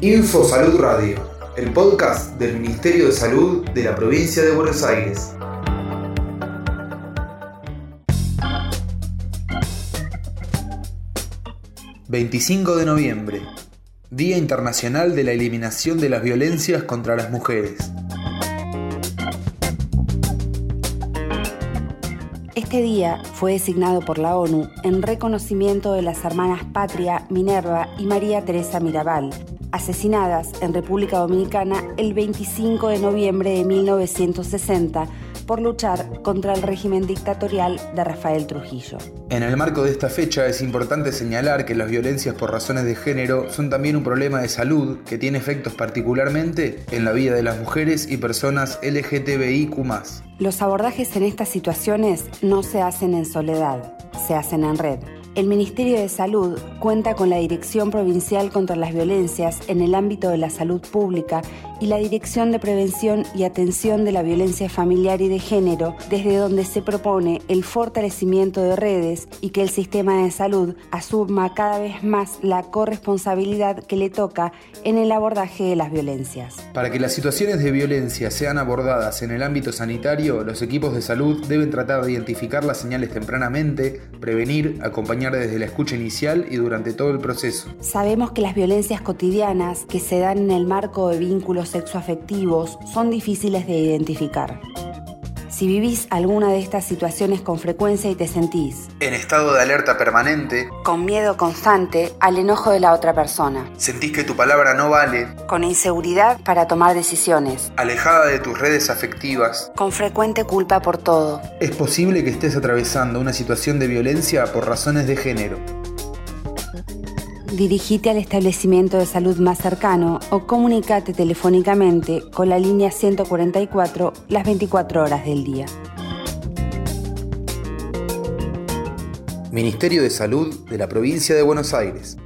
Info Salud Radio, el podcast del Ministerio de Salud de la provincia de Buenos Aires. ...25 de noviembre... ...Día Internacional de la Eliminación de las Violencias contra las Mujeres... Este día fue designado por la ONU en reconocimiento de las hermanas Patria, Minerva y María Teresa Mirabal, asesinadas en República Dominicana el 25 de noviembre de 1960 por luchar contra el régimen dictatorial de Rafael Trujillo. En el marco de esta fecha es importante señalar que las violencias por razones de género son también un problema de salud que tiene efectos particularmente en la vida de las mujeres y personas LGTBIQ. Los abordajes en estas situaciones no se hacen en soledad, se hacen en red. El Ministerio de Salud cuenta con la Dirección Provincial contra las Violencias en el ámbito de la salud pública y la Dirección de Prevención y Atención de la Violencia Familiar y de Género, desde donde se propone el fortalecimiento de redes y que el sistema de salud asuma cada vez más la corresponsabilidad que le toca en el abordaje de las violencias. Para que las situaciones de violencia sean abordadas en el ámbito sanitario, los equipos de salud deben tratar de identificar las señales tempranamente, prevenir, acompañar desde la escucha inicial y durante todo el proceso. Sabemos que las violencias cotidianas que se dan en el marco de vínculos sexoafectivos son difíciles de identificar. Si vivís alguna de estas situaciones con frecuencia y te sentís en estado de alerta permanente, con miedo constante al enojo de la otra persona, sentís que tu palabra no vale, con inseguridad para tomar decisiones, alejada de tus redes afectivas, con frecuente culpa por todo, es posible que estés atravesando una situación de violencia por razones de género dirigite al establecimiento de salud más cercano o comunicate telefónicamente con la línea 144 las 24 horas del día. Ministerio de Salud de la Provincia de Buenos Aires.